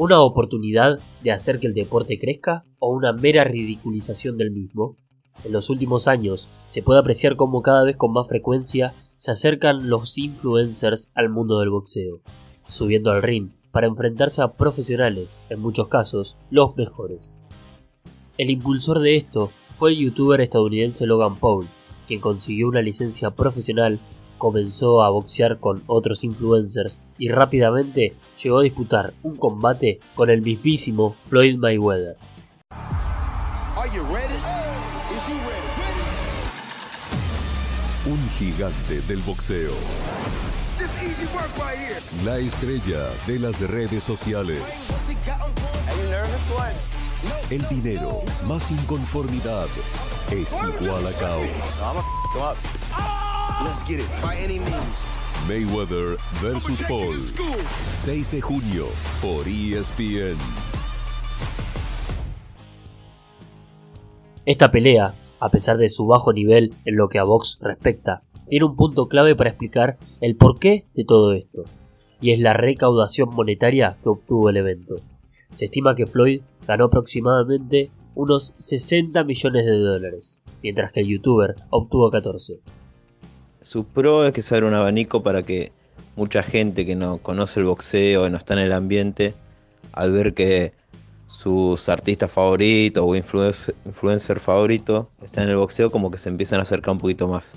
¿Una oportunidad de hacer que el deporte crezca o una mera ridiculización del mismo? En los últimos años se puede apreciar cómo cada vez con más frecuencia se acercan los influencers al mundo del boxeo, subiendo al ring para enfrentarse a profesionales, en muchos casos, los mejores. El impulsor de esto fue el youtuber estadounidense Logan Paul, quien consiguió una licencia profesional, comenzó a boxear con otros influencers y rápidamente llegó a disputar un combate con el mismísimo Floyd Mayweather. Un gigante del boxeo. La estrella de las redes sociales. El dinero más inconformidad es igual a caos. Mayweather versus Paul. 6 de junio por ESPN. Esta pelea, a pesar de su bajo nivel en lo que a box respecta, tiene un punto clave para explicar el porqué de todo esto, y es la recaudación monetaria que obtuvo el evento. Se estima que Floyd ganó aproximadamente unos 60 millones de dólares, mientras que el youtuber obtuvo 14. Su pro es que se abre un abanico para que mucha gente que no conoce el boxeo, y no está en el ambiente, al ver que sus artistas favoritos o influencer, influencer favorito están en el boxeo, como que se empiezan a acercar un poquito más.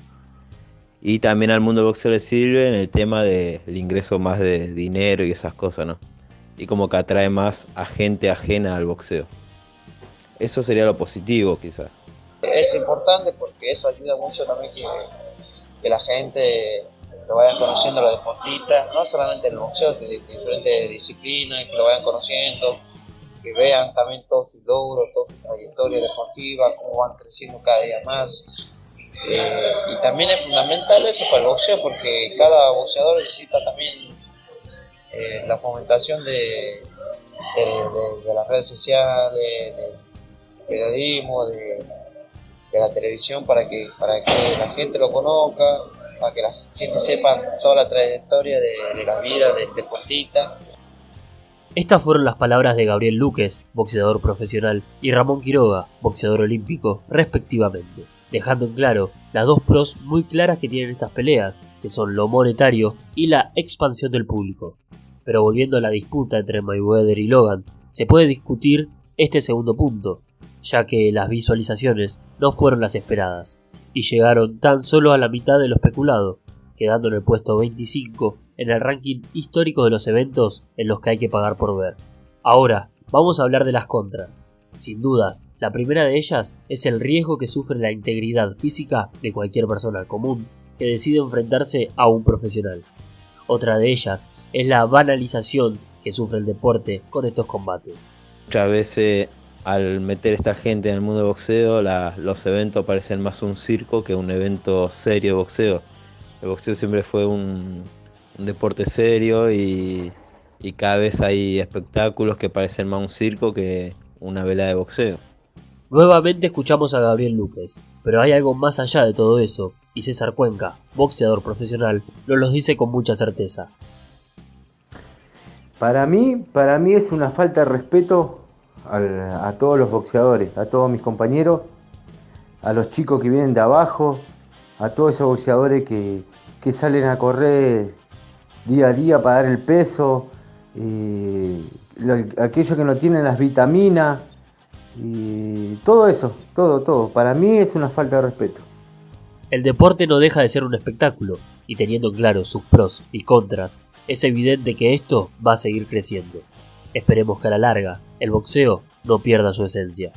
Y también al mundo del boxeo le sirve en el tema del ingreso más de dinero y esas cosas, ¿no? Y como que atrae más a gente ajena al boxeo. Eso sería lo positivo, quizás. Es importante porque eso ayuda mucho también que, que la gente lo vayan conociendo los deportistas, no solamente en el boxeo, sino en diferentes disciplinas, que lo vayan conociendo, que vean también todos sus logros, toda su trayectoria deportiva, cómo van creciendo cada día más. Eh, y también es fundamental eso para el boxeo porque cada boxeador necesita también eh, la fomentación de, las redes sociales, del periodismo, de, la televisión para que, para que la gente lo conozca, para que la gente sepa toda la trayectoria de, la vida del deportista. Estas fueron las palabras de Gabriel Luques, boxeador profesional, y Ramón Quiroga, boxeador olímpico, respectivamente dejando en claro las dos pros muy claras que tienen estas peleas, que son lo monetario y la expansión del público. Pero volviendo a la disputa entre Mayweather y Logan, se puede discutir este segundo punto, ya que las visualizaciones no fueron las esperadas, y llegaron tan solo a la mitad de lo especulado, quedando en el puesto 25 en el ranking histórico de los eventos en los que hay que pagar por ver. Ahora, vamos a hablar de las contras. Sin dudas, la primera de ellas es el riesgo que sufre la integridad física de cualquier persona común que decide enfrentarse a un profesional. Otra de ellas es la banalización que sufre el deporte con estos combates. Muchas veces al meter esta gente en el mundo del boxeo, los eventos parecen más un circo que un evento serio de boxeo. El boxeo siempre fue un, deporte serio y, y, cada vez hay espectáculos que parecen más un circo que, una vela de boxeo. Nuevamente escuchamos a Gabriel Luques, pero hay algo más allá de todo eso, y César Cuenca, boxeador profesional, nos lo dice con mucha certeza. Para mí, para mí es una falta de respeto a todos los boxeadores, a todos mis compañeros, a los chicos que vienen de abajo, a todos esos boxeadores que, salen a correr día a día para dar el peso, eh, aquellos que no tienen las vitaminas y todo eso, todo, todo. Para mí es una falta de respeto. El deporte no deja de ser un espectáculo y teniendo claro sus pros y contras, es evidente que esto va a seguir creciendo. Esperemos que a la larga el boxeo no pierda su esencia.